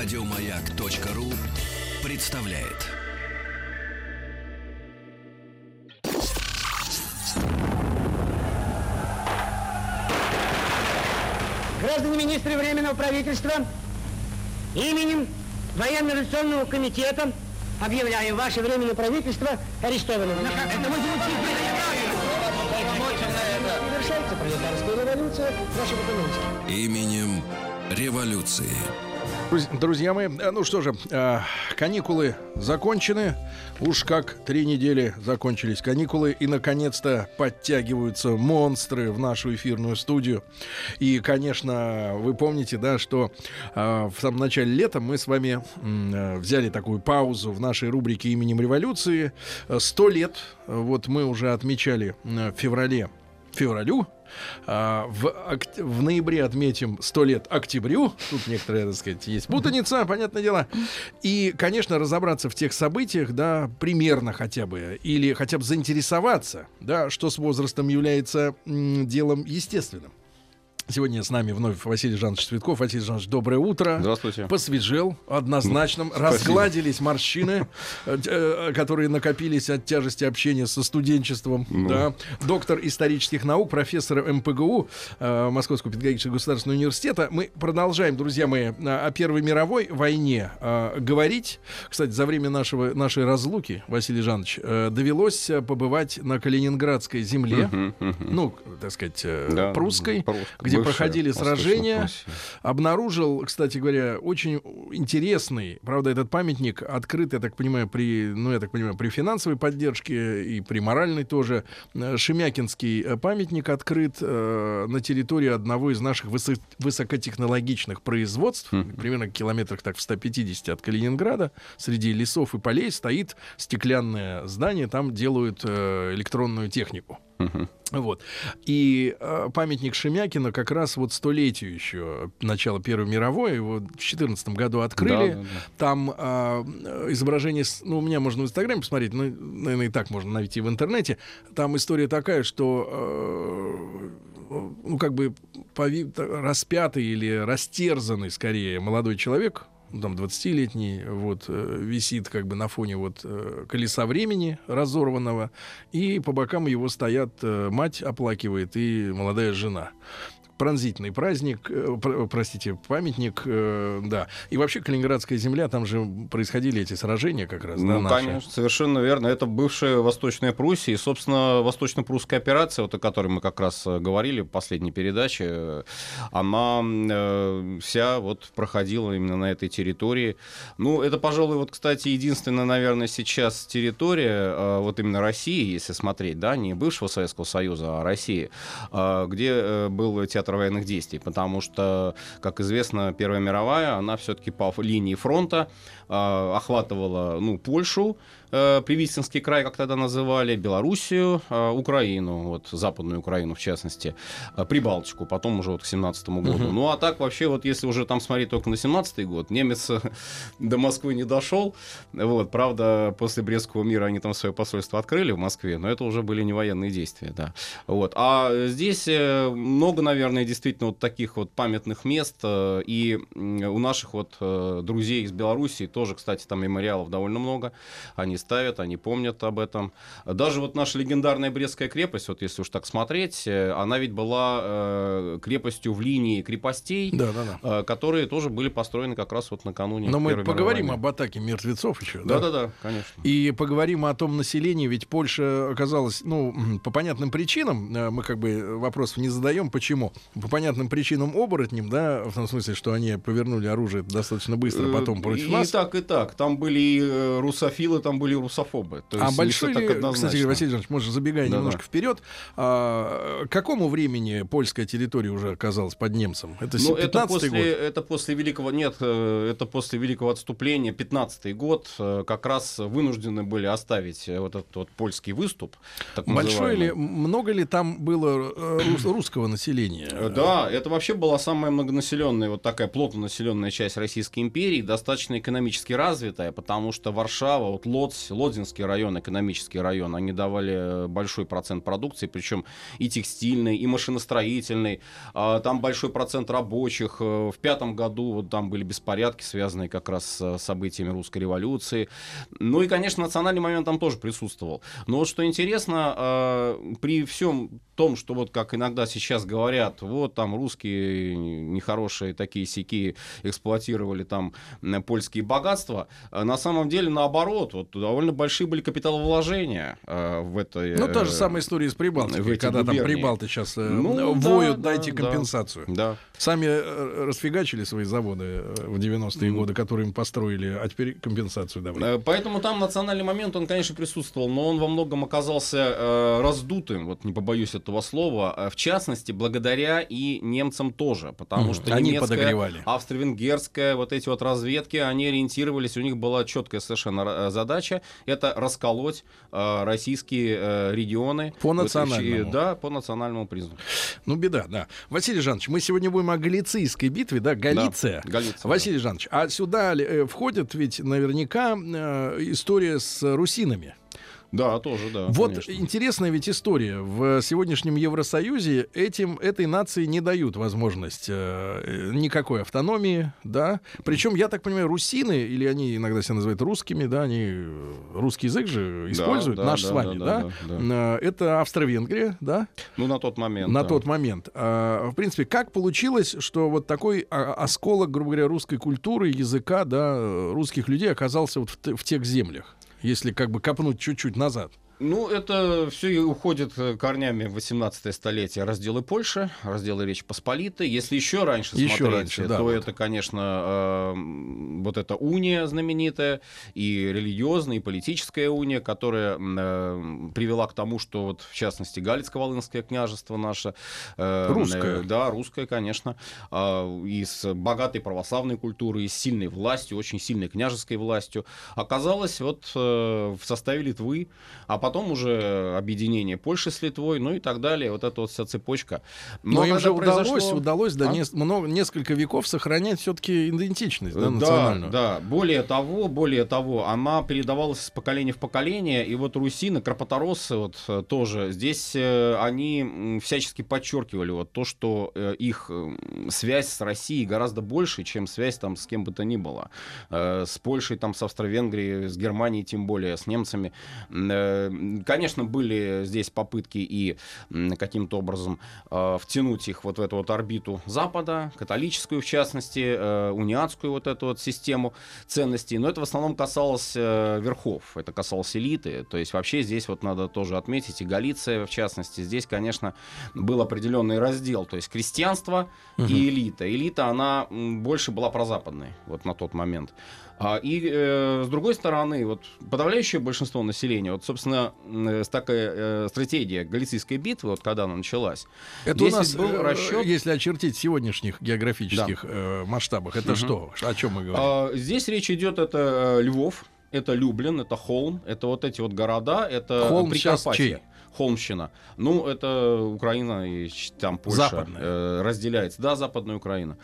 Радиомаяк.ру представляет. Граждане министры Временного правительства, именем Военно-революционного комитета объявляю ваше Временное правительство арестованным. Это Завершается пролетарская революция, документы. Именем революции. Друзья мои, э, ну что же, э, каникулы закончены. Уж как три недели закончились каникулы. И, наконец-то, подтягиваются монстры в нашу эфирную студию. И, конечно, вы помните, да, что э, в самом начале лета мы с вами взяли такую паузу в нашей рубрике «Именем революции». Сто лет, вот мы уже отмечали в феврале, февралю а, в, в ноябре отметим 100 лет октябрю. Тут некоторые, так сказать, есть путаница, понятное дело. И, конечно, разобраться в тех событиях, да, примерно хотя бы, или хотя бы заинтересоваться, да, что с возрастом является м, делом естественным. Сегодня с нами вновь Василий Жанович Цветков. Василий Жанович, доброе утро. Здравствуйте. Посвежел, однозначно. Спасибо. Разгладились морщины, э, э, которые накопились от тяжести общения со студенчеством. Ну. Да. Доктор исторических наук, профессор МПГУ э, Московского педагогического государственного университета. Мы продолжаем, друзья мои, о Первой мировой войне говорить. Кстати, за время нашего, нашей разлуки, Василий Жанович, довелось побывать на Калининградской земле, ну, так сказать, да, прусской, где проходили сражения. Обнаружил, кстати говоря, очень интересный, правда, этот памятник открыт, я так понимаю, при, ну, я так понимаю, при финансовой поддержке и при моральной тоже. Э, Шемякинский э, памятник открыт э, на территории одного из наших высо- высокотехнологичных производств, mm-hmm. примерно километрах так в 150 от Калининграда, среди лесов и полей стоит стеклянное здание, там делают э, электронную технику. Вот. И э, памятник Шемякина как раз вот столетию еще начала Первой мировой, его в 2014 году открыли. Да, да, да. Там э, изображение, ну, у меня можно в Инстаграме посмотреть, ну, наверное, и так можно найти в интернете. Там история такая, что э, ну, как бы распятый или растерзанный, скорее, молодой человек, там 20-летний, вот, э, висит как бы на фоне вот э, колеса времени разорванного, и по бокам его стоят э, мать оплакивает и молодая жена пронзительный праздник, э, простите, памятник, э, да. И вообще Калининградская земля, там же происходили эти сражения как раз, ну, да, конечно, совершенно верно. Это бывшая Восточная Пруссия, и, собственно, Восточно-Прусская операция, вот о которой мы как раз э, говорили в последней передаче, она вся вот проходила именно на этой территории. Ну, это, пожалуй, вот, кстати, единственная, наверное, сейчас территория, вот именно России, если смотреть, да, не бывшего Советского Союза, а России, где был театр театр военных действий, потому что, как известно, Первая мировая, она все-таки по линии фронта э, охватывала ну, Польшу, э, Привистинский край, как тогда называли, Белоруссию, э, Украину, вот западную Украину в частности, э, Прибалтику, потом уже вот к 17 году. Угу. Ну а так вообще вот если уже там смотреть только на 17 год, немец до Москвы не дошел, вот, правда, после Брестского мира они там свое посольство открыли в Москве, но это уже были не военные действия, да. Вот. А здесь э, много, наверное, действительно вот таких вот памятных мест, э, и у наших вот э, друзей из Белоруссии тоже, кстати, там мемориалов довольно много, они ставят, они помнят об этом. Даже вот наша легендарная Брестская крепость, вот если уж так смотреть, э, она ведь была э, крепостью в линии крепостей, да, да, да. Э, которые тоже были построены как раз вот накануне. Но мы поговорим мировой. об атаке мертвецов еще. Да, да, да, да, конечно. И поговорим о том населении, ведь Польша оказалась, ну, по понятным причинам, э, мы как бы вопросов не задаем, почему. По понятным причинам оборотнем, да, в том смысле, что они повернули оружие достаточно быстро э, потом против и нас. И так, и так. Там были русофилы, там были были русофобы. То а большой ли, кстати, Василий Иванович, может, забегая да, немножко да. вперед, а, к какому времени польская территория уже оказалась под немцем? Это ну, это после, год? Это после Великого, нет, э, это после Великого отступления, 15 год, э, как раз вынуждены были оставить э, вот этот вот польский выступ. Так Большой ли, много ли там было русского населения? Да, это вообще была самая многонаселенная, вот такая плотно населенная часть Российской империи, достаточно экономически развитая, потому что Варшава, вот Лоц, Лодзь, Лодзинский район, экономический район, они давали большой процент продукции, причем и текстильный, и машиностроительный. А, там большой процент рабочих. Э, в пятом году вот там были беспорядки, связанные как раз с событиями русской революции. Ну и, конечно, национальный момент там тоже присутствовал. Но вот что интересно, а, при всем том, что вот как иногда сейчас говорят, вот там русские нехорошие такие сики эксплуатировали там польские богатства, а на самом деле наоборот, вот довольно большие были капиталовложения э, в этой... Ну, та же самая история с Прибалтикой, когда губернии. там Прибалты сейчас э, ну, воют, да, дайте да, компенсацию. Да. Сами э, расфигачили свои заводы э, в 90-е годы, которые им построили, а теперь компенсацию давали. Поэтому там национальный момент, он, конечно, присутствовал, но он во многом оказался э, раздутым, вот не побоюсь этого слова, в частности, благодаря и немцам тоже, потому mm, что они подогревали. австро-венгерская, вот эти вот разведки, они ориентировались, у них была четкая совершенно задача, это расколоть э, российские э, регионы. По национальному. Вот, да, по национальному признаку. Ну, беда, да. Василий Жанович, мы сегодня будем о Галицийской битве, да, Галиция. Да, Галиция Василий да. Жанович, а сюда э, входит ведь наверняка э, история с русинами. Да, тоже, да. Вот конечно. интересная ведь история. В сегодняшнем Евросоюзе этим, этой нации не дают возможность э, никакой автономии, да. Причем, я так понимаю, русины, или они иногда себя называют русскими, да, они э, русский язык же используют, да, наш да, с вами, да, да, да, да. Э, это Австро-Венгрия, да? Ну, на тот момент. На да. тот момент. А, в принципе, как получилось, что вот такой а, осколок, грубо говоря, русской культуры, языка, да, русских людей оказался вот в, в тех землях? Если как бы копнуть чуть-чуть назад? Ну, это все уходит э, корнями в 18 столетие разделы Польши, разделы Речи Посполитой. Если еще раньше еще смотреть, раньше, да, то вот. это, конечно, э, вот эта уния знаменитая, и религиозная, и политическая уния, которая э, привела к тому, что, вот, в частности, Галицко-Волынское княжество наше... Э, русское. Э, да, русское, конечно. Э, и с богатой православной культурой, и с сильной властью, очень сильной княжеской властью, оказалось вот э, в составе Литвы, а потом потом уже объединение Польши с Литвой, ну и так далее, вот эта вот вся цепочка. Но, Но им же произошло... удалось, удалось да, а? не, много, несколько веков сохранять все-таки идентичность да, национальную. Да, да, более того, более того, она передавалась из поколения в поколение, и вот русины, крапотороссы вот э, тоже, здесь э, они всячески подчеркивали вот то, что э, их связь с Россией гораздо больше, чем связь там с кем бы то ни было. С Польшей, там, с Австро-Венгрией, с Германией тем более, с немцами Конечно, были здесь попытки и каким-то образом э, втянуть их вот в эту вот орбиту Запада, католическую в частности, э, униатскую вот эту вот систему ценностей, но это в основном касалось э, верхов, это касалось элиты, то есть вообще здесь вот надо тоже отметить, и Галиция в частности, здесь, конечно, был определенный раздел, то есть крестьянство угу. и элита. Элита, она больше была прозападной вот на тот момент. А, и э, с другой стороны, вот подавляющее большинство населения, вот, собственно, э, такая э, стратегия Галицийской битвы, вот когда она началась. Это у нас был э, расчет. Если очертить сегодняшних географических да. э, масштабах, это угу. что? О чем мы говорим? А, здесь речь идет это Львов, это Люблин, это Холм, это вот эти вот города, это Холм Прикарпатье. Холмщина. Ну, это Украина и там Польша э, разделяется. Да, Западная Украина.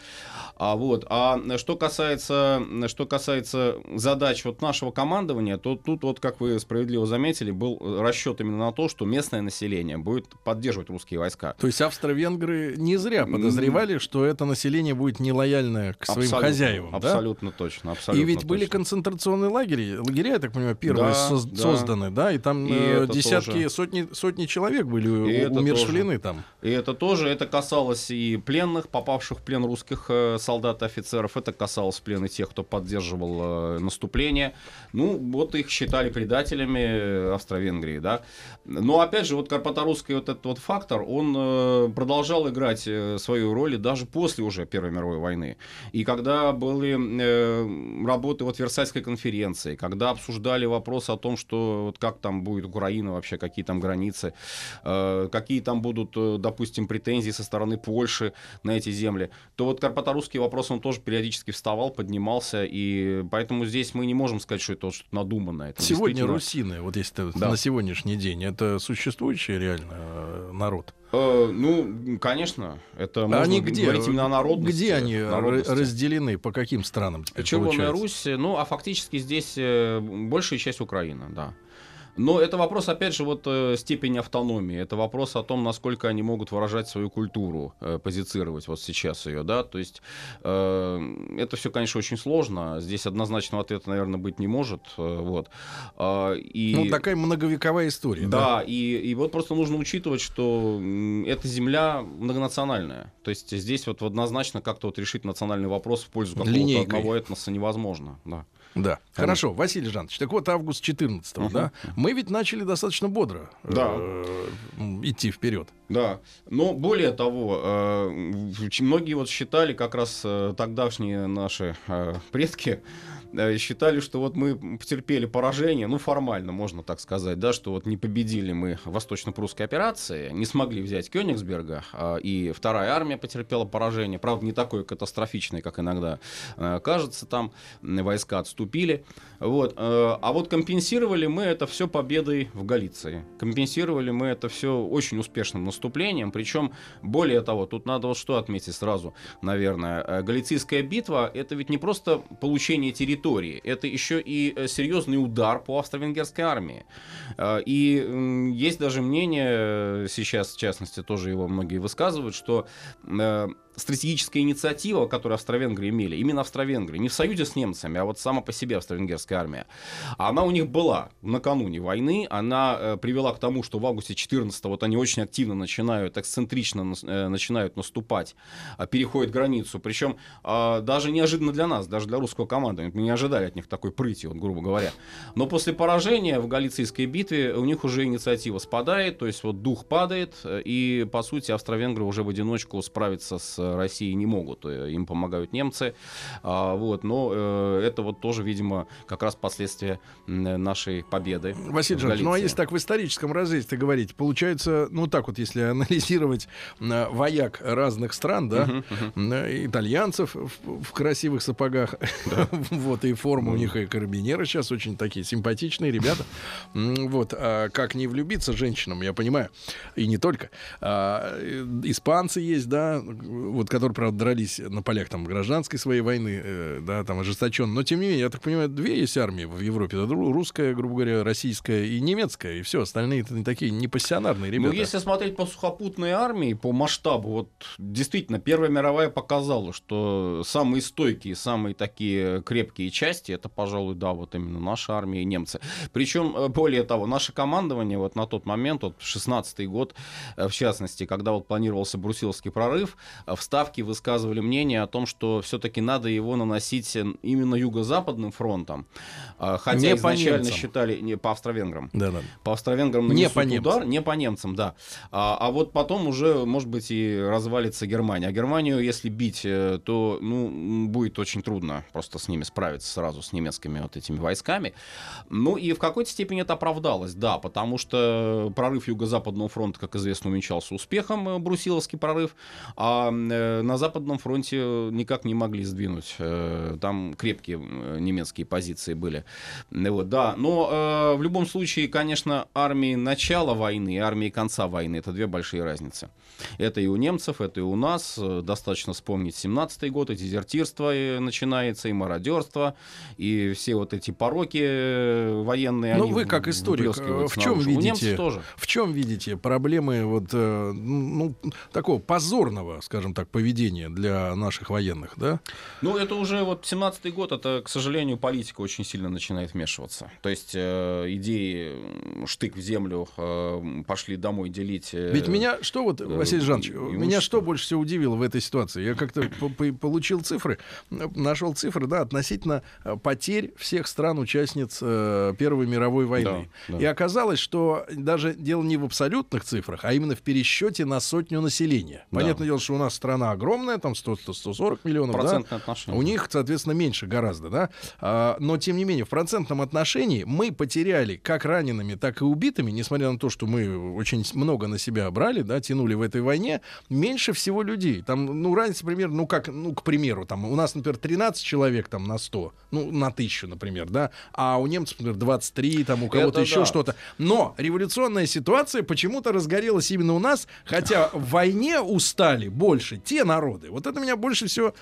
А вот, а что касается, что касается задач вот нашего командования, то тут вот, как вы справедливо заметили, был расчет именно на то, что местное население будет поддерживать русские войска. То есть австро-венгры не зря подозревали, что это население будет нелояльное к своим абсолютно, хозяевам, Абсолютно да? точно, абсолютно. И ведь точно. были концентрационные лагеря, лагеря, я так понимаю, первые да, соз- да. созданы, да, и там и э, десятки, тоже. сотни, сотни человек были и умершвлены там. И это тоже, это касалось и пленных, попавших в плен русских э, солдат и офицеров. Это касалось плена тех, кто поддерживал э, наступление. Ну, вот их считали предателями э, Австро-Венгрии, да. Но, опять же, вот Карпаторусский вот этот вот фактор, он продолжал играть свою роль даже после уже Первой мировой войны. И когда были работы вот Версальской конференции, когда обсуждали вопрос о том, что вот как там будет Украина вообще, какие там границы, границы, э, какие там будут, э, допустим, претензии со стороны Польши на эти земли, то вот карпаторусский вопрос, он тоже периодически вставал, поднимался, и поэтому здесь мы не можем сказать, что это что-то надуманное. Это Сегодня действительно... русины, вот если да. на сегодняшний день, это существующий реально э, народ? Э, ну, конечно, это можно они где? говорить именно о народности. Где они народности. разделены, по каким странам теперь Червоная Русь, ну, а фактически здесь большая часть Украины, да. Но это вопрос, опять же, вот э, степени автономии. Это вопрос о том, насколько они могут выражать свою культуру, э, позицировать вот сейчас ее, да. То есть э, это все, конечно, очень сложно. Здесь однозначного ответа, наверное, быть не может. Вот. Э, и... Ну, такая многовековая история. Да, да? И, и вот просто нужно учитывать, что эта земля многонациональная. То есть здесь вот однозначно как-то вот решить национальный вопрос в пользу какого-то одного этноса невозможно. Да. Да. Хорошо, Василий Жанович, так вот август 14 uh-huh. да, мы ведь начали достаточно бодро да. э, идти вперед. Да, но более того, э, многие вот считали как раз э, тогдашние наши э, предки, Э, считали, что вот мы потерпели поражение, ну, формально, можно так сказать, да, что вот не победили мы восточно-прусской операции, не смогли взять Кёнигсберга, а, и вторая армия потерпела поражение, правда, не такое катастрофичное, как иногда э, кажется, там войска отступили, вот, э, а вот компенсировали мы это все победой в Галиции, компенсировали мы это все очень успешным наступлением, причем, более того, тут надо вот что отметить сразу, наверное, Галицийская битва, это ведь не просто получение территории, территории. Это еще и э, серьезный удар по австро-венгерской армии. Э, и есть даже мнение, э, сейчас в частности тоже его многие высказывают, что стратегическая инициатива, которую Австро-Венгры имели, именно Австро-Венгры, не в союзе с немцами, а вот сама по себе австро-венгерская армия, она у них была накануне войны, она э, привела к тому, что в августе 14 вот они очень активно начинают, эксцентрично э, начинают наступать, э, переходят границу, причем э, даже неожиданно для нас, даже для русского команды, мы не ожидали от них такой прыти, вот, грубо говоря. Но после поражения в Галицийской битве у них уже инициатива спадает, то есть вот дух падает, э, и, по сути, австро-венгры уже в одиночку справиться с России не могут. Э, им помогают немцы. А, вот, но э, это вот тоже, видимо, как раз последствия нашей победы. Василий Жанович, ну а если так в историческом разрезе говорить, получается, ну так вот, если анализировать вояк разных стран, да, uh-huh, uh-huh. итальянцев в, в красивых сапогах, да. вот, и форма у них, и карабинеры сейчас очень такие симпатичные ребята. Вот, а как не влюбиться женщинам, я понимаю, и не только. А, испанцы есть, да, вот которые, правда, дрались на полях там гражданской своей войны, э, да, там ожесточенно. Но, тем не менее, я так понимаю, две есть армии в Европе. Это русская, грубо говоря, российская и немецкая, и все. Остальные это не такие непассионарные ребята. Ну, если смотреть по сухопутной армии, по масштабу, вот действительно, Первая мировая показала, что самые стойкие, самые такие крепкие части, это, пожалуй, да, вот именно наша армия и немцы. Причем, э, более того, наше командование вот на тот момент, вот 16-й год, э, в частности, когда вот планировался Брусиловский прорыв, в ставки высказывали мнение о том, что все-таки надо его наносить именно юго-западным фронтом. А, хотя не изначально по считали не по австро-венграм. Да, да. По австро-венграм не по немцам. удар, не по немцам, да. А, а вот потом уже, может быть, и развалится Германия. А Германию, если бить, э, то ну, будет очень трудно просто с ними справиться сразу, с немецкими вот этими войсками. Ну и в какой-то степени это оправдалось, да, потому что прорыв Юго-Западного фронта, как известно, увенчался успехом, э, Брусиловский прорыв, а на Западном фронте никак не могли сдвинуть. Э, там крепкие э, немецкие позиции были. Вот, да, но в любом случае, конечно, армии начала войны и армии конца войны — это две большие разницы. Это и у немцев, это и у нас. Достаточно вспомнить 17-й год, и дезертирство начинается, и мародерство, и все вот эти пороки военные. Ну, вы как историк, в чем видите, тоже. в чем видите проблемы вот, ну, такого позорного, скажем так, поведения для наших военных, да? Ну, это уже вот 17-й год, это, к сожалению, политика очень сильно начинает вмешиваться. То есть э, идеи штык в землю э, пошли домой делить. Э, Ведь меня что вот, э, Василий Жанович, меня что больше всего удивило в этой ситуации? Я как-то получил цифры, нашел цифры, да, относительно э, потерь всех стран-участниц э, Первой мировой войны. Да, да. И оказалось, что даже дело не в абсолютных цифрах, а именно в пересчете на сотню населения. Да. Понятное дело, что у нас страна огромная, там 100, 140 миллионов, да? У них, соответственно, меньше гораздо, да? А, но, тем не менее, в процентном отношении мы потеряли как ранеными, так и убитыми, несмотря на то, что мы очень много на себя брали, да, тянули в этой войне, меньше всего людей. Там, ну, разница примерно, ну, как, ну, к примеру, там, у нас, например, 13 человек там на 100, ну, на 1000, например, да, а у немцев, например, 23, там, у кого-то еще да. что-то. Но революционная ситуация почему-то разгорелась именно у нас, хотя в войне устали больше те народы. Вот это меня больше всего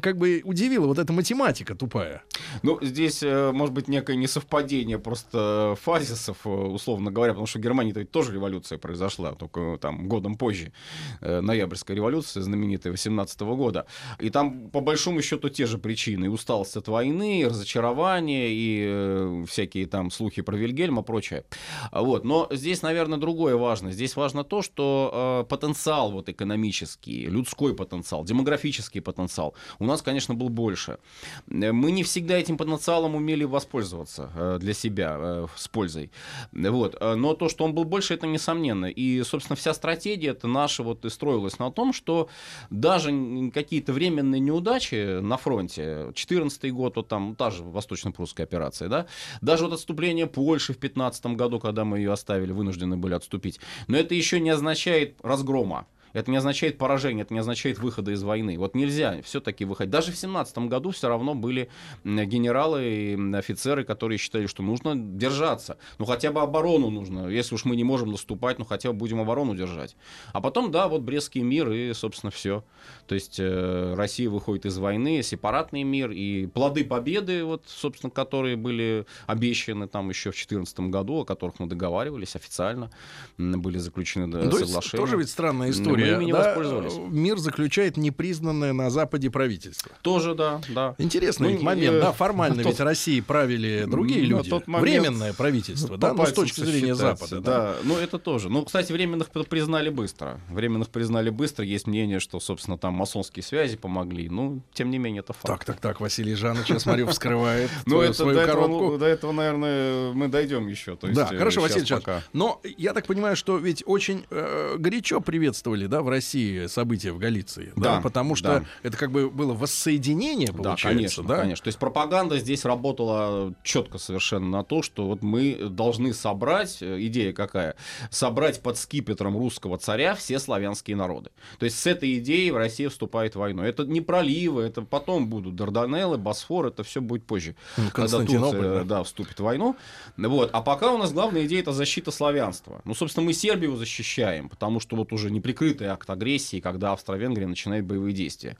как бы удивило, вот эта математика тупая. Ну, здесь, э, может быть, некое несовпадение просто фазисов, э, условно говоря, потому что в Германии тоже революция произошла, только там годом позже. Э, ноябрьская революция, знаменитая 18 года. И там, по большому счету, те же причины. И усталость от войны, и разочарование, и всякие там слухи про Вильгельма, прочее. Вот. Но здесь, наверное, другое важно. Здесь важно то, что потенциал вот экономический, людской потенциал, демографический потенциал у нас, конечно, был больше. Мы не всегда этим потенциалом умели воспользоваться э, для себя э, с пользой. Вот. Э, но то, что он был больше, это несомненно. И, собственно, вся стратегия это наша вот и строилась на том, что даже какие-то временные неудачи на фронте, 14 год, вот там та же восточно-прусская операция, да, даже вот отступление Польши в 15 году, когда мы ее оставили, вынуждены были отступить, но это еще не означает разгрома. Это не означает поражение, это не означает выхода из войны. Вот нельзя все-таки выходить. Даже в 17 году все равно были генералы и офицеры, которые считали, что нужно держаться. Ну, хотя бы оборону нужно. Если уж мы не можем наступать, ну, хотя бы будем оборону держать. А потом, да, вот Брестский мир и, собственно, все. То есть э, Россия выходит из войны, сепаратный мир и плоды победы, вот, собственно, которые были обещаны там еще в 2014 году, о которых мы договаривались официально, были заключены ну, соглашения. Тоже ведь странная история история. Мы ими да, воспользовались. Мир заключает непризнанное на Западе правительство. Тоже, да, да. Интересный ну, момент, э, да, формально ведь России правили другие люди. Тот момент, Временное правительство, да, ну, с точки зрения Запада. Да. да, ну это тоже. Ну, кстати, временных признали быстро. Временных признали быстро. Есть мнение, что, собственно, там масонские связи помогли. Ну, тем не менее, это факт. Так, так, так, Василий Жанович, я смотрю, вскрывает ну, это свою коробку. До этого, наверное, мы дойдем еще. Да, хорошо, Василий Жанович. Но я так понимаю, что ведь очень э, горячо приветствовали да, в России события в Галиции. Да, да потому что да. это как бы было воссоединение, получается. Да, конечно, да? конечно. То есть пропаганда здесь работала четко совершенно на то, что вот мы должны собрать, э, идея какая? Собрать под скипетром русского царя все славянские народы. То есть с этой идеей в Россия вступает в войну. Это не проливы, это потом будут Дарданеллы, Босфор, это все будет позже. Когда Турция да. Да, вступит в войну. Вот. А пока у нас главная идея это защита славянства. Ну, собственно, мы Сербию защищаем, потому что вот уже неприкрытый открытый акт агрессии, когда Австро-Венгрия начинает боевые действия.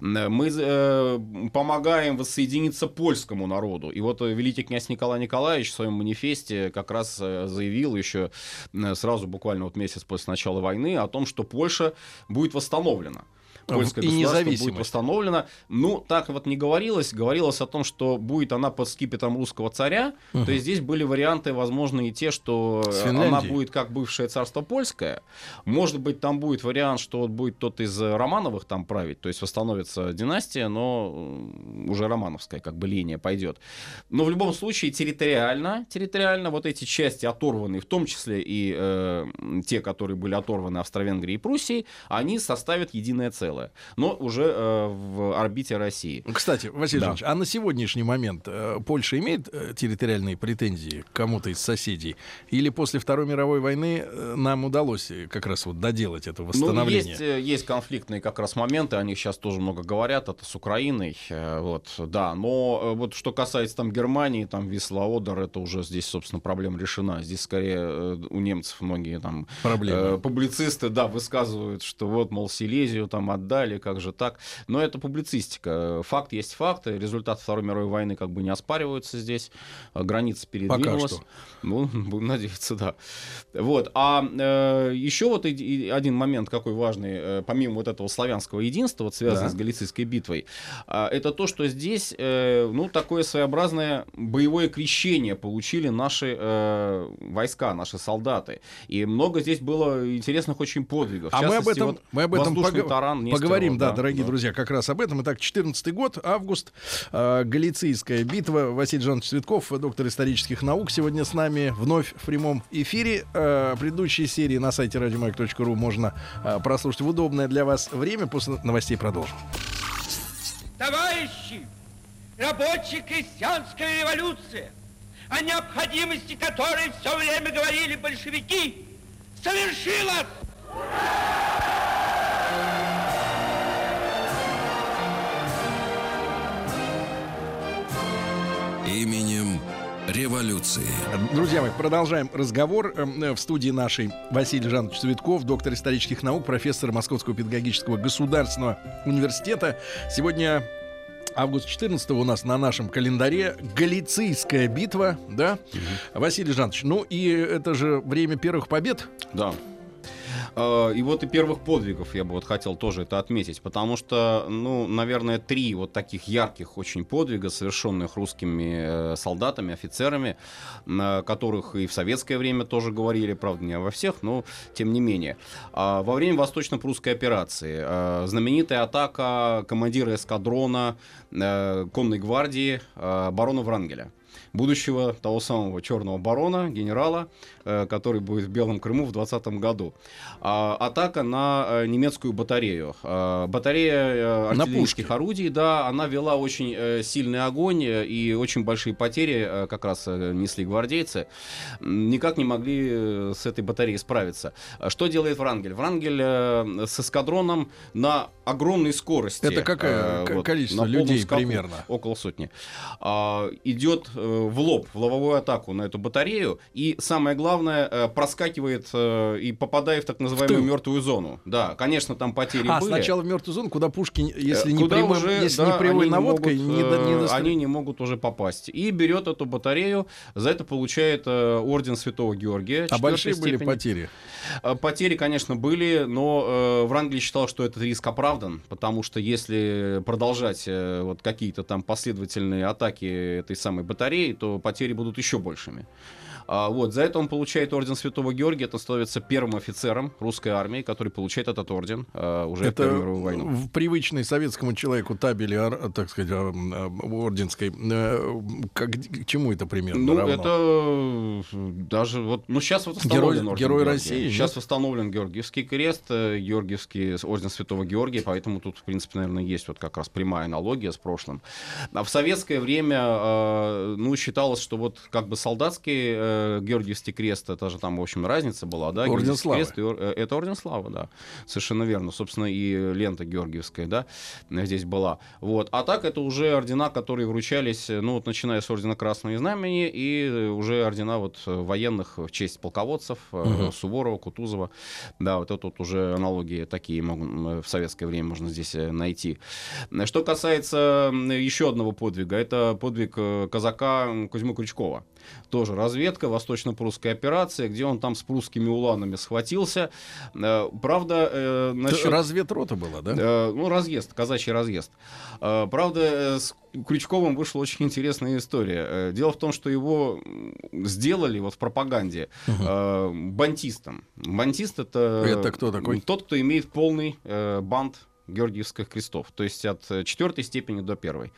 Мы э, помогаем воссоединиться польскому народу. И вот э, великий князь Николай Николаевич в своем манифесте как раз э, заявил еще сразу буквально вот месяц после начала войны о том, что Польша будет восстановлена польское и государство будет восстановлено. Ну, так вот не говорилось. Говорилось о том, что будет она под скипетром русского царя. Угу. То есть здесь были варианты, возможно, и те, что она будет как бывшее царство польское. Может быть, там будет вариант, что вот будет тот из Романовых там править, то есть восстановится династия, но уже романовская как бы линия пойдет. Но в любом случае территориально, территориально вот эти части оторванные, в том числе и э, те, которые были оторваны Австро-Венгрией и Пруссией, они составят единое целое целое, но уже э, в орбите России. Кстати, Василий да. Иванович, а на сегодняшний момент э, Польша имеет э, территориальные претензии к кому-то из соседей? Или после Второй мировой войны э, нам удалось э, как раз вот доделать это восстановление? Ну, есть, есть конфликтные как раз моменты, о них сейчас тоже много говорят, это с Украиной, вот, да, но вот что касается там Германии, там Висла Одер, это уже здесь, собственно, проблема решена. Здесь скорее у немцев многие там э, публицисты, да, высказывают, что вот, мол, Силезию там отдали, как же так. Но это публицистика. Факт есть факт. Результат Второй мировой войны как бы не оспариваются здесь. Граница передвинулась. Пока что. Ну, будем надеяться, да. Вот. А э, еще вот и, и один момент какой важный, э, помимо вот этого славянского единства, вот связанный да. с Галицийской битвой, э, это то, что здесь, э, ну, такое своеобразное боевое крещение получили наши э, войска, наши солдаты. И много здесь было интересных очень подвигов. а мы об этом, вот мы об этом пог... таран Поговорим, да, да дорогие да. друзья, как раз об этом. Итак, 14 год, август, э, Галицийская битва. Василий Жанович Цветков, доктор исторических наук, сегодня с нами вновь в прямом эфире. Э, предыдущие серии на сайте radiomag.ru можно э, прослушать в удобное для вас время. После новостей продолжим. Товарищи, рабочая крестьянская революция, о необходимости которой все время говорили большевики, совершилась! Именем революции. Друзья мои, продолжаем разговор. Эм, в студии нашей Василий Жанович Цветков, доктор исторических наук, профессор Московского педагогического государственного университета. Сегодня август 14 у нас на нашем календаре Галицийская битва, да? Угу. Василий Жанович, ну и это же время первых побед. Да. А, и вот и первых подвигов я бы вот хотел тоже это отметить, потому что, ну, наверное, три вот таких ярких очень подвига, совершенных русскими э, солдатами, офицерами, о которых и в советское время тоже говорили, правда, не во всех, но тем не менее. А, во время Восточно-Прусской операции э, знаменитая атака командира эскадрона э, конной гвардии барона Врангеля будущего того самого черного барона, генерала, э, который будет в Белом Крыму в 2020 году. А, атака на э, немецкую батарею. А, батарея э, артиллерийских орудий, да, она вела очень сильный огонь и очень большие потери как раз несли гвардейцы. Никак не могли с этой батареей справиться. Что делает Врангель? Врангель с эскадроном на огромной скорости. Это какое вот, количество людей скаку, примерно? Около сотни. А, идет в лоб, в лобовую атаку на эту батарею, и самое главное, э, проскакивает э, и попадает в так называемую в мертвую зону. Да, конечно, там потери а, были. сначала в мертвую зону, куда пушки, если э, не, прямым, уже, если да, не прямой наводкой, не, не, не достр... они не могут уже попасть. И берет эту батарею, за это получает орден Святого Георгия. А большие степени. были потери? Потери, конечно, были, но э, Врангель считал, что этот риск оправдан, потому что если продолжать э, вот какие-то там последовательные атаки этой самой батареи, то потери будут еще большими. А, вот, за это он получает орден Святого Георгия, это становится первым офицером русской армии, который получает этот орден а, уже это в Первую мировую войну. в привычной советскому человеку табели, так сказать, орденской, э, как, к чему это примерно Ну, равно? это э, даже вот, ну, сейчас вот восстановлен Герой, орден Герой России. Сейчас нет? восстановлен Георгиевский крест, э, Георгиевский орден Святого Георгия, поэтому тут, в принципе, наверное, есть вот как раз прямая аналогия с прошлым. А в советское время, ну, считалось, что вот как бы солдатский э, Георгиевский крест, это же там, в общем, разница была, да? Орден славы. Крест, и, э, это орден славы, да. Совершенно верно. Собственно, и лента Георгиевская, да, здесь была. Вот. А так это уже ордена, которые вручались, ну, вот начиная с ордена Красного Знамени и уже ордена вот военных в честь полководцев, угу. Суворова, Кутузова. Да, вот это вот уже аналогии такие могут, в советское время можно здесь э, найти. Что касается еще одного подвига, это подвиг казака Кузьмы Крючкова тоже разведка, восточно-прусская операция, где он там с прусскими уланами схватился. Э, правда, э, насчет... Разведрота была, да? Э, ну, разъезд, казачий разъезд. Правда, с Крючковым вышла очень интересная история. Дело в том, что его сделали вот в пропаганде угу. бантистом. Бантист это... Это кто такой? Тот, кто имеет полный бант Георгиевских крестов, то есть от э, четвертой степени до первой.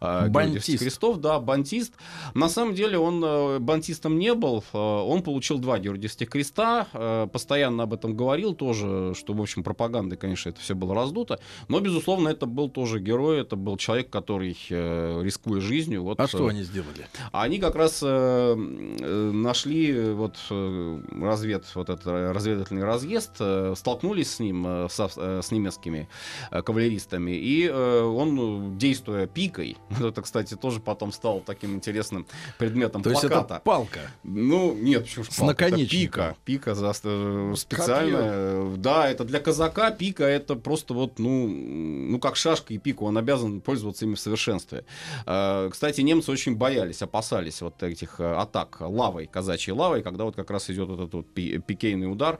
А, бантист. крестов, да, бантист. На самом деле он э, бантистом не был, э, он получил два Георгиевских креста, постоянно об этом говорил тоже, что, в общем, пропагандой, конечно, это все было раздуто, но, безусловно, это был тоже герой, это был человек, который, рискуя жизнью... Вот, а что они сделали? Они как раз нашли вот развед, вот этот разведывательный разъезд, столкнулись с ним, с, немецкими кавалеристами. И э, он, действуя пикой, это, кстати, тоже потом стал таким интересным предметом То плаката. есть это палка? Ну, нет, почему же палка? Это пика. Пика за, э, специально. Да, это для казака пика, это просто вот, ну, ну, как шашка и пику, он обязан пользоваться ими в совершенстве. Кстати, немцы очень боялись, опасались вот этих атак лавой, казачьей лавой, когда вот как раз идет вот этот вот пикейный удар.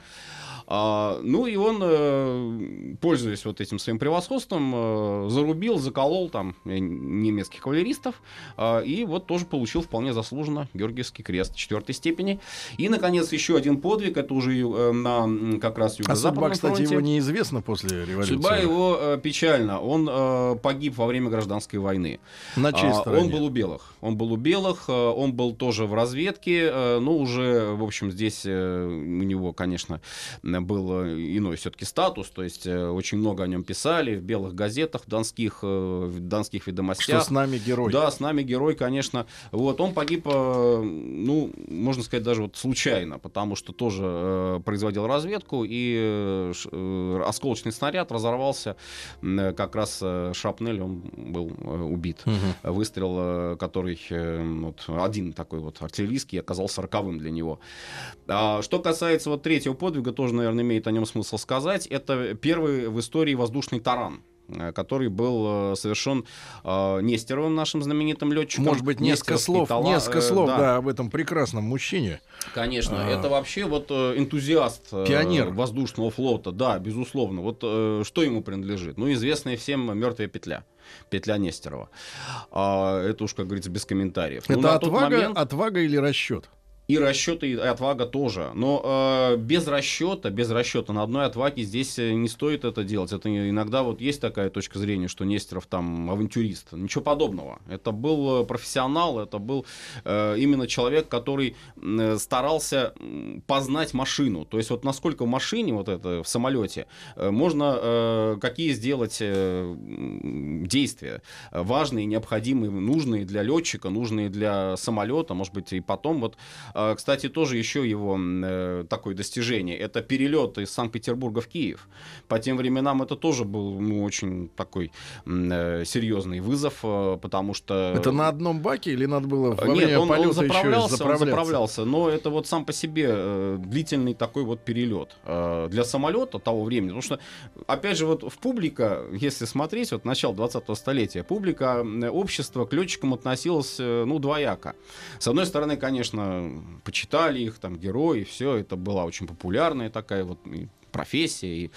А, ну и он, пользуясь вот этим своим превосходством э, зарубил, заколол там немецких кавалеристов, э, и вот тоже получил вполне заслуженно Георгиевский крест четвертой степени. И, наконец, еще один подвиг, это уже э, на как раз А юго-западном судьба, кстати, фронте. его неизвестна после революции. Судьба его печальна. Он погиб во время гражданской войны. На чьей А, стороне? Он был у белых. Он был у белых, он был тоже в разведке, но уже, в общем, здесь у него, конечно, был иной все-таки статус, то есть очень много о нем писали в белых газетах, в донских, э, в донских Что ведомостях. с нами герой. Да, с нами герой, конечно. Вот, он погиб, э, ну, можно сказать, даже вот случайно, потому что тоже э, производил разведку, и э, э, осколочный снаряд разорвался, э, как раз э, шрапнель, он был э, убит. Выстрел, э, который э, вот, один такой вот артиллерийский, оказался роковым для него. А, что касается вот третьего подвига, тоже, наверное, имеет о нем смысл сказать. Это первый в истории воздушный таран э, который был э, совершен э, Нестеровым, нашим знаменитым летчиком. Может быть, несколько Нестеровский слов, тала- несколько э, слов, да. об этом прекрасном мужчине. Конечно, А. это вообще вот энтузиаст Пионер. воздушного флота, да, безусловно. Вот э, что ему принадлежит? Ну, известная всем мертвая петля. Петля Нестерова. А, это уж, как говорится, без комментариев. Ну, Это тот отвага, момент- отвага или расчет? И расчет, и отвага тоже. Но э, без расчета, без расчета на одной отваге здесь э, не стоит это делать. Это иногда вот есть такая точка зрения, что Нестеров там авантюрист. Ничего подобного. Это был э, профессионал, это был э, именно человек, который э, старался познать машину. То есть вот насколько в машине, вот это, в самолете, э, можно э, какие сделать э, действия важные, необходимые, нужные для летчика, нужные для самолета, может быть, и потом вот Кстати, тоже еще его э, такое достижение. Это перелет из Санкт-Петербурга в Киев. По тем временам это тоже был ну, очень такой э, серьезный вызов, э, потому что... Это на одном баке или надо было во Нет, время он, он полета заправлялся, еще и он заправляться? заправлялся, но это вот сам по себе длительный такой вот перелет для самолета того времени, потому что, опять же, вот в публика, если смотреть, вот начало 20-го столетия, публика, общество к летчикам относилось, ну, двояко. С одной стороны, конечно, почитали их, там, герои, все, это была очень популярная такая вот профессия, и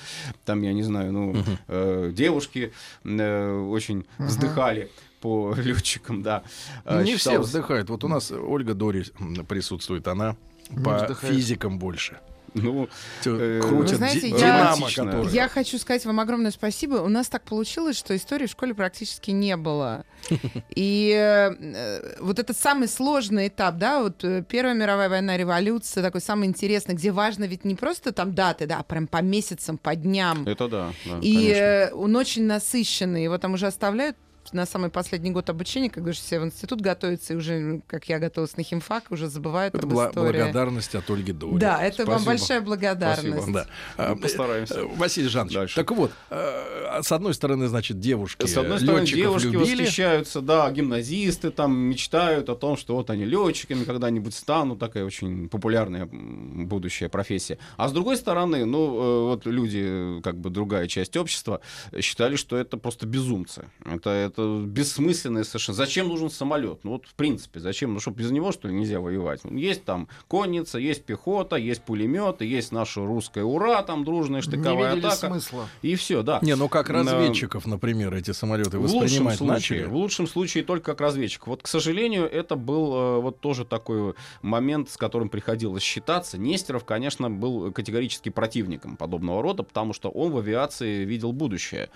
там, я не знаю, ну, э, девушки э, очень вздыхали по летчикам, да. Ну, Э, не все считалось- вздыхают. Вот у нас Ольга Дори присутствует, она по вздыхает. физикам больше. Ну, Э, крутят Вы знаете, я- динамо, Я хочу сказать вам огромное спасибо. У нас так получилось, что истории в школе практически не было. И э, вот этот самый сложный этап, да, вот э, Первая мировая война, революция, такой самый интересный, где важно ведь не просто там даты, да, а прям по месяцам, по дням. это да, да, И конечно. он очень насыщенный. Его там уже оставляют на самый последний год обучения, как говоришь, все в институт готовятся, и уже, как я готовилась на химфак, уже забывают Это об была истории. благодарность от Ольги Дори. Да, это вам Спасибо. большая благодарность. Спасибо. Да. А, постараемся. э, Василий Жанович, Дальше. так вот, э, с одной стороны, значит, девушки С одной стороны, девушки любили. восхищаются, да, гимназисты там мечтают о том, что вот они летчиками когда-нибудь станут, такая очень популярная будущая профессия. А с другой стороны, ну, э, вот люди, как бы другая часть общества, считали, что это просто безумцы. Это, это бессмысленное совершенно. Зачем нужен самолет? Ну, вот, в принципе, зачем? Ну, что, без него, что ли, нельзя воевать? Ну, Есть там конница, есть пехота, есть пулеметы, есть наша русская ура, там дружная Не штыковая видели атака. смысла. И все, да. Не, ну как На- разведчиков, например, эти самолеты в лучшем воспринимать случае, в лучшем случае только как разведчик. Вот, к сожалению, это был э, вот тоже такой момент, с которым приходилось считаться. Нестеров, конечно, был категорически противником подобного рода, потому что он в авиации видел будущее.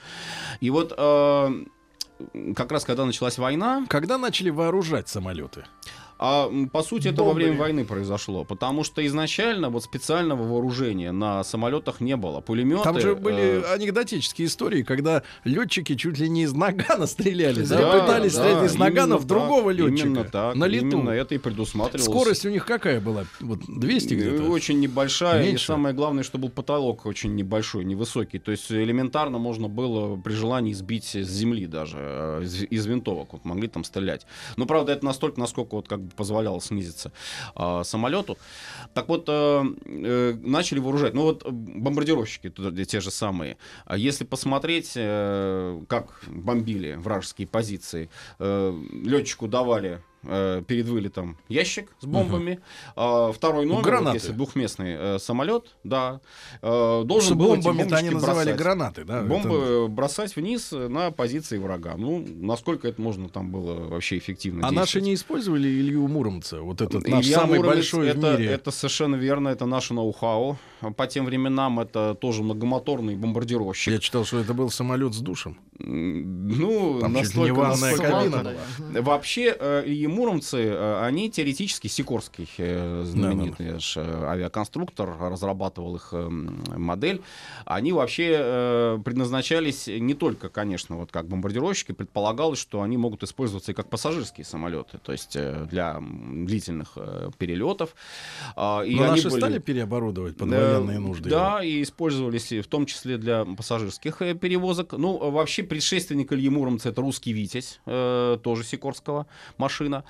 И вот э, как раз когда началась война, Когда начали вооружать самолеты? А по сути это во Бомбами. время войны произошло, потому что изначально вот специального вооружения на самолетах не было. Пулеметы. Там же э, были анекдотические истории, когда летчики чуть ли не из нагана стреляли, да, Да, пытались да, стрелять из нагана в другого так, летчика Именно так. на лету. Именно это и предусматривалось. Скорость у них какая была? Вот 200 Э, где-то? Очень небольшая. Меньше? И самое главное, что был потолок очень небольшой, невысокий. То есть элементарно можно было при желании сбить с земли даже, э, из, из винтовок. Вот могли там стрелять. Но, правда, это настолько, насколько вот как бы позволяло снизиться э, самолету. Так вот, э, э, начали вооружать. Ну вот э, бомбардировщики те же самые. А если посмотреть, э, как бомбили вражеские позиции, э, летчику давали э, перед вылетом ящик с бомбами. Угу. Э, второй номер, гранаты. вот, если двухместный э, самолет, да, э, должен был эти бомбами они называли бросать. гранаты, да? Бомбы Это- бросать вниз на позиции врага. Ну, насколько это можно там было вообще эффективно А наши не использовали Илью Муромца? Вот этот наш Илья самый Муромец большой это, в мире. Это совершенно верно, это наше ноу-хау. По тем временам это тоже многомоторный бомбардировщик. Я читал, что это был самолет с душем. Ну, Там настолько, насколько кабина можно. Вообще, э, Ильи Муромцы, э, они теоретически, Сикорский э, знаменитый ж, э, авиаконструктор, разрабатывал их э, модель, они вообще э, предназначались не только, конечно, вот как бомбардировщики, предполагалось, что они могут использоваться и как пассажирские самолеты, то есть э, для длительных э, перелетов. А, И Но они наши были- стали переоборудовать под Э, военные нужды. Да, и использовались и в том числе для пассажирских э, перевозок. Ну, вообще, предшественник Ильи Муромца это русский Витязь, э, тоже Сикорского машина.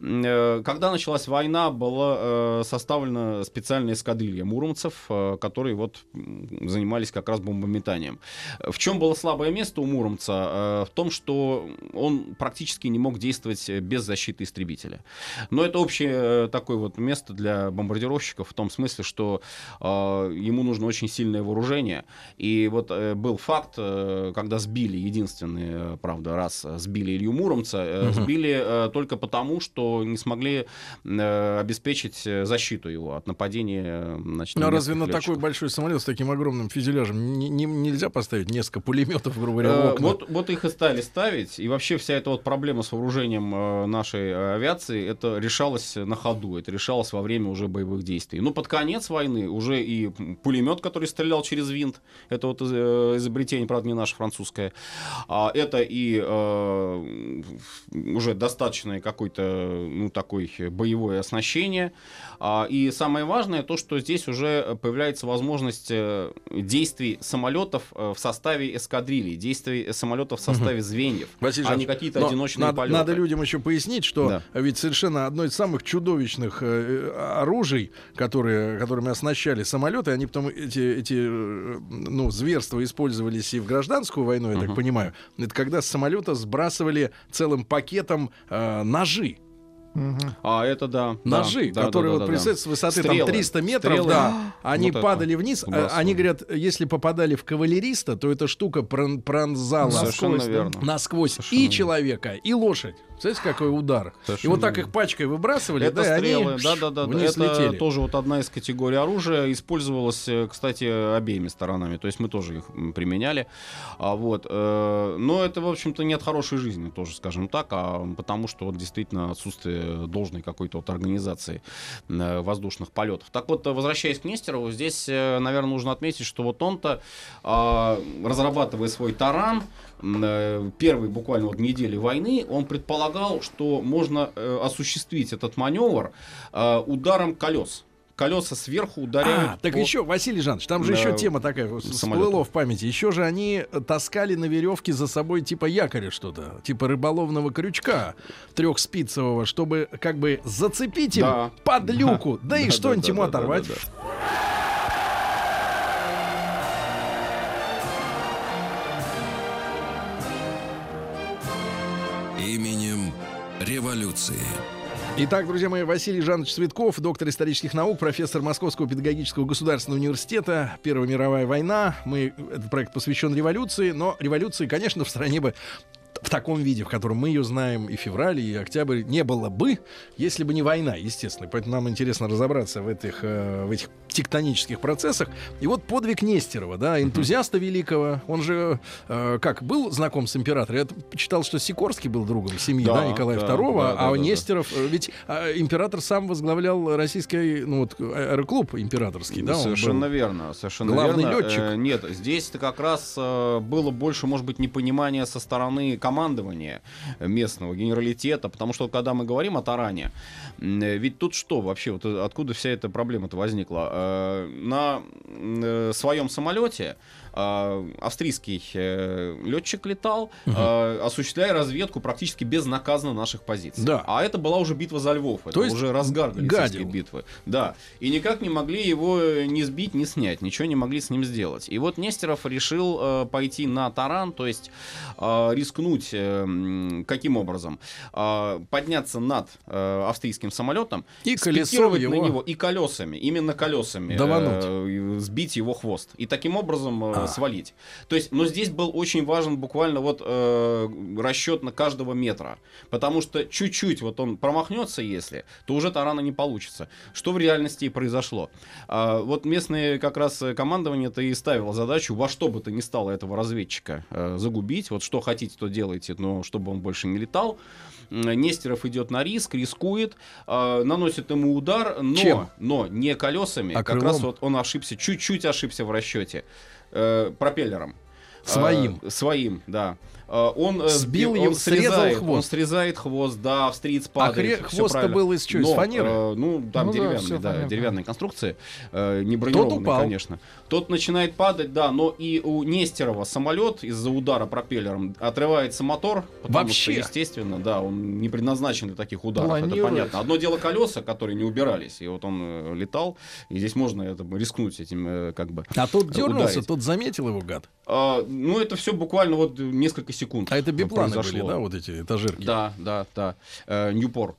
Э, Когда началась война, была э, составлена специальная эскадрилья муромцев, э, которые вот занимались как раз бомбометанием. В чем было слабое место у Муромца? Э, В том, что он практически не мог действовать без защиты истребителя. Но это общее э, такое вот место для бомбардировщиков в том смысле, что э, ему нужно очень сильное вооружение. И вот э, был факт, э, когда сбили, единственный, э, правда, раз э, сбили Илью Муромца, э, сбили только потому, что не смогли обеспечить защиту его от нападения значит, а разве на немецких такой летчиков. большой самолет с таким огромным фюзеляжем не- не- нельзя поставить несколько пулеметов, грубо говоря? Вот, вот их и стали ставить. И вообще вся эта вот проблема с вооружением нашей авиации, это решалось на ходу, это решалось во время уже боевых действий. Ну, под конец войны уже и пулемет, который стрелял через винт, это вот изобретение, правда, не наше, французское, это и э, уже достаточное какое-то, ну, такое боевое оснащение. А, И самое важное то, что здесь уже появляется возможность э, действий самолетов э, в составе эскадрилий, действий самолетов в составе звеньев, Василий а не какие-то но одиночные надо, полеты. надо людям еще пояснить, что Да. ведь совершенно одно из самых чудовищных э, оружий, которые, которыми оснащали самолеты, они потом эти, эти э, ну, зверства использовались и в гражданскую войну, я так понимаю. Это когда с самолета сбрасывали целым пакетом э, ножи. А это да. да, Ножи, да, которые да, вот да, да. представьте, с высоты Стрелы, там 300 метров, стрелы. да, они Вот это падали вниз. а, сбрасывали. Они говорят, если попадали в кавалериста, то эта штука прон- пронзала насквозь, да, верно. насквозь Совершенно и человека, и лошадь. Представляете, какой удар? и Совершенно вот так их пачкой выбрасывали, Это да, и стрелы, они да, да, да, вниз это летели. тоже вот одна из категорий оружия, использовалась, э, кстати, обеими сторонами, то есть мы тоже их применяли, а, вот, э, но это, в общем-то, не от хорошей жизни, тоже, скажем так, а потому что вот действительно отсутствие должной какой-то вот организации э, воздушных полетов. Так вот, возвращаясь к Нестерову, здесь, наверное, нужно отметить, что вот он-то, а, разрабатывая свой таран, э, первые буквально вот недели войны, он предполагал, что можно э, осуществить этот маневр э, ударом колес. Колеса сверху ударяют. А, так по- еще, Василий Жанович, там же Да, еще тема такая всплыла в памяти. Еще же они э, таскали на веревке за собой типа якоря что-то, типа рыболовного крючка трехспицевого, чтобы как бы зацепить им Да. под люку, да, и Да, что-нибудь да, ему оторвать. Революции. Итак, друзья мои, Василий Жанович Цветков, доктор исторических наук, профессор Московского педагогического государственного университета, Первая мировая война. Мы, этот проект посвящен революции, но революции, конечно, в стране бы в таком виде, в котором мы ее знаем, и февраль, и октябрь, не было бы, если бы не война, естественно. Поэтому нам интересно разобраться в этих, э, в этих тектонических процессах. И вот подвиг Нестерова, да, энтузиаста великого. Он же, э, как, был знаком с императором. Я читал, что Сикорский был другом семьи, да, Да, Николая да, II, да, а да, да, да. Нестеров, э, ведь император сам возглавлял российский, ну вот, аэроклуб императорский, да? Совершенно верно, совершенно главный верно. летчик. Э, нет, здесь как раз было больше, может быть, непонимания со стороны командования местного генералитета, потому что когда мы говорим о таране, э, ведь тут что вообще, вот э, откуда вся эта проблема-то возникла? Э, на своем самолете австрийский э, летчик летал, э, осуществляя разведку практически безнаказанно наших позиций. Да. А это была уже битва за Львов, это То есть уже разгар Галицийской битвы. Да. И никак не могли его э, ни сбить, ни снять. Ничего не могли с ним сделать. И вот Нестеров решил э, пойти на таран, то есть рискнуть каким образом? Подняться над австрийским самолетом, И колесом на его. него и колесами, именно колесами Давануть. сбить его хвост и таким образом э, свалить. То есть, но здесь был очень важен буквально вот э, расчет на каждого метра, потому что чуть-чуть вот он промахнется, если, то уже тарана не получится. Что в реальности и произошло. А, вот местные как раз э, командование-то и ставило задачу во что бы то ни стало этого разведчика э, загубить. Вот что хотите, то делайте, но чтобы он больше не летал. Нестеров идет на риск, рискует, э, наносит ему удар, но, Чем? но не колесами. А как крылом? раз вот он ошибся, чуть-чуть ошибся в расчете. Э, пропеллером. Своим. Э, своим, да. Э, Он э, Сбил сби- его, срезал срезает, хвост. он срезает хвост, да, австриец А падает. всё хвост-то был из чего, из фанеры? э, ну, там Ну да, деревянные, да, понятно. деревянные конструкции, э, не бронированные, упал. конечно. Тот начинает падать, да, но и у Нестерова самолет из-за удара пропеллером отрывается мотор, потому Вообще? что, естественно, да, он не предназначен для таких ударов, это Планирует. понятно. Одно дело колеса, которые не убирались, и вот он э, летал, и здесь можно это, рискнуть этим, э, как бы. А тот дернулся, ударить. тот заметил его, гад. А, ну, это все буквально вот несколько секунд. А это бипланы произошло. были, да, вот эти этажерки? Да, да, да. Э, Ньюпор.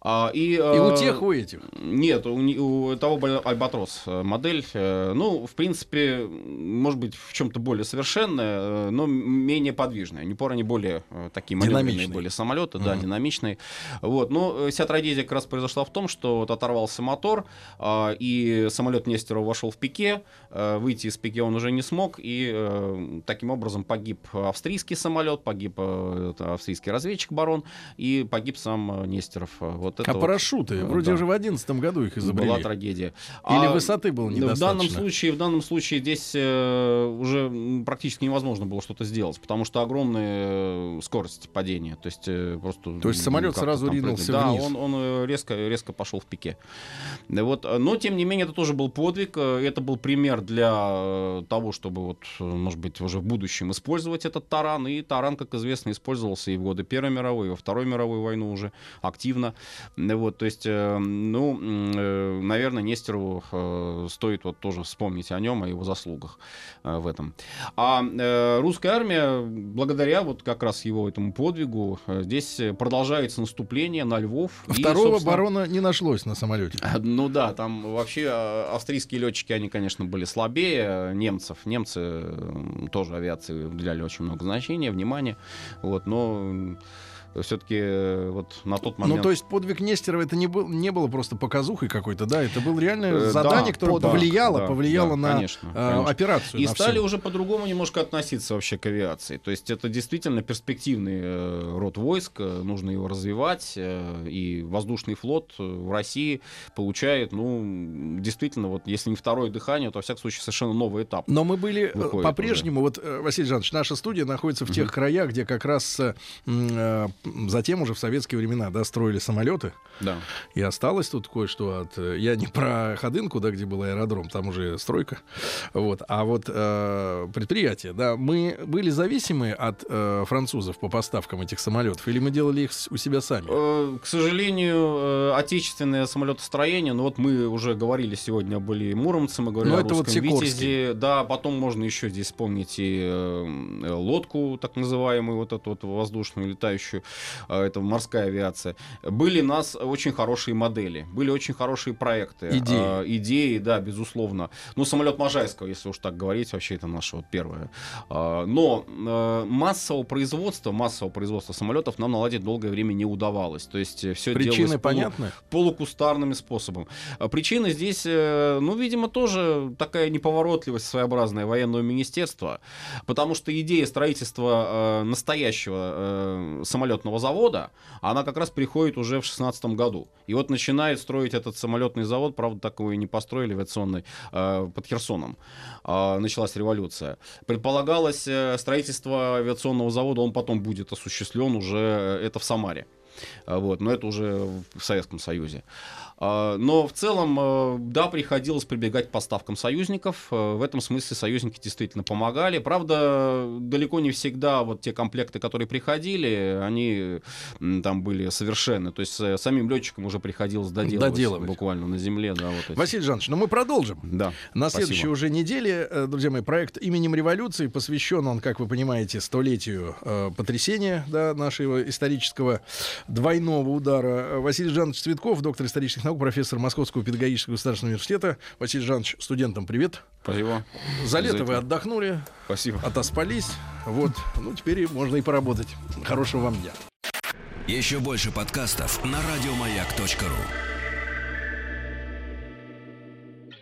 А, и, И э, у тех, у этих. Нет, у, у того был Альбатрос э, модель. э, Ну, в принципе, может быть, в чем-то более совершенная, но менее подвижная. Ньюпор они более такие маневренные Динамичные. были самолеты, да, Мгм. динамичные. Вот. Но вся трагедия как раз произошла в том, что вот оторвался мотор, а, и самолет Нестерова вошел в пике. Выйти из пике он уже не смог, и таким образом погиб австрийский самолет, погиб австрийский разведчик барон, и погиб сам Нестеров. Вот это А вот, парашюты? э, Вроде да. уже в одиннадцатом году их изобрели. Была трагедия. Или А, высоты было В данном недостаточно? случае, в данном случае здесь э, уже практически невозможно было что-то сделать, потому что огромная э, скорость падения. То есть э, просто. То есть самолет сразу ринулся прыгнуть. вниз. Да, он, он э, резко, резко пошел в пике. Вот, но тем не менее это тоже был подвиг. Это был пример для того, чтобы вот, может быть, уже в будущем использовать этот таран. И таран, как известно, использовался и в годы Первой мировой, и во Второй мировой войну уже активно. Вот, то есть, э, ну, э, наверное, Нестерову э, стоит вот тоже вспомнить о нем, о его заслугах в этом. А русская армия, благодаря вот как раз его этому подвигу, здесь продолжается наступление на Львов. И, Второго собственно, барона не нашлось на самолете. ну да, там вообще австрийские летчики, они, конечно, были слабее немцев. Немцы тоже авиации уделяли очень много значения, внимания. Вот, но все-таки вот на тот момент... Ну, то есть подвиг Нестерова это не, был, не было просто показухой какой-то, да? Это было реальное Э, задание, да, которое да, повлияло, да, повлияло да, на конечно, э, конечно. операцию. И на стали всю. уже по-другому немножко относиться вообще к авиации. То есть это действительно перспективный э, род войск, э, нужно его развивать. э, и воздушный флот э, в России получает, ну, действительно, вот если не второе дыхание, то, во всяком случае, совершенно новый этап. Но мы были э, по-прежнему, вот, э, Василий Жанович, наша студия находится в тех краях, где как раз э, э, затем уже в советские времена, да, строили самолеты. Да. И осталось тут кое-что от... э, Я не про Ходынку, да, где был аэродром, там уже стройка. Вот. А вот э, предприятие, да, мы были зависимы от э, французов по поставкам этих самолетов, или мы делали их у себя сами? Э, К сожалению, э, отечественное самолетостроение, ну вот мы уже говорили сегодня были муромцы, мы говорили Ну, о это вот русском Сикорский. Витязе, да, потом можно еще здесь вспомнить и лодку, так называемую, вот эту вот воздушную, летающую, это морская авиация. Были у нас очень хорошие модели, были очень хорошие проекты. Идеи. Э, идеи, да, безусловно. Ну, самолет Можайского, если уж так говорить, вообще это наше вот первое. А, Но э, массового производства, массового производства самолетов нам наладить долгое время не удавалось. То есть все Причины делалось полу- понятны? полукустарным способом. А Причина здесь, э, ну, видимо, тоже такая неповоротливость своеобразная военного министерства, потому что идея строительства э, настоящего э, самолетного завода, она как раз приходит уже в 16 году. И вот начинает строить этот самолетный завод, правда, такой не построили авиационный, э, под Херсоном. А, началась революция. Предполагалось э, строительство авиационного завода, он потом будет осуществлен уже, э, это в Самаре. Вот, но это уже в Советском Союзе. А, но в целом, э, да, приходилось прибегать к поставкам союзников. Э, в этом смысле союзники действительно помогали. Правда, далеко не всегда вот те комплекты, которые приходили, они там были совершенны. То есть э, самим летчикам уже приходилось доделывать, доделывать. буквально на земле. Да, вот эти. Василий Жанович, ну мы продолжим. Да. На спасибо. следующей уже неделе, друзья мои, проект именем революции посвящен он, как вы понимаете, столетию э, потрясения да, нашего исторического двойного удара. Василий Жанович Цветков, доктор исторических наук, профессор Московского педагогического государственного университета. Василий Жанович, студентам привет. Спасибо. За лето вы отдохнули. Спасибо. Отоспались. Вот. Ну, теперь можно и поработать. Хорошего вам дня. Еще больше подкастов на радиомаяк.ру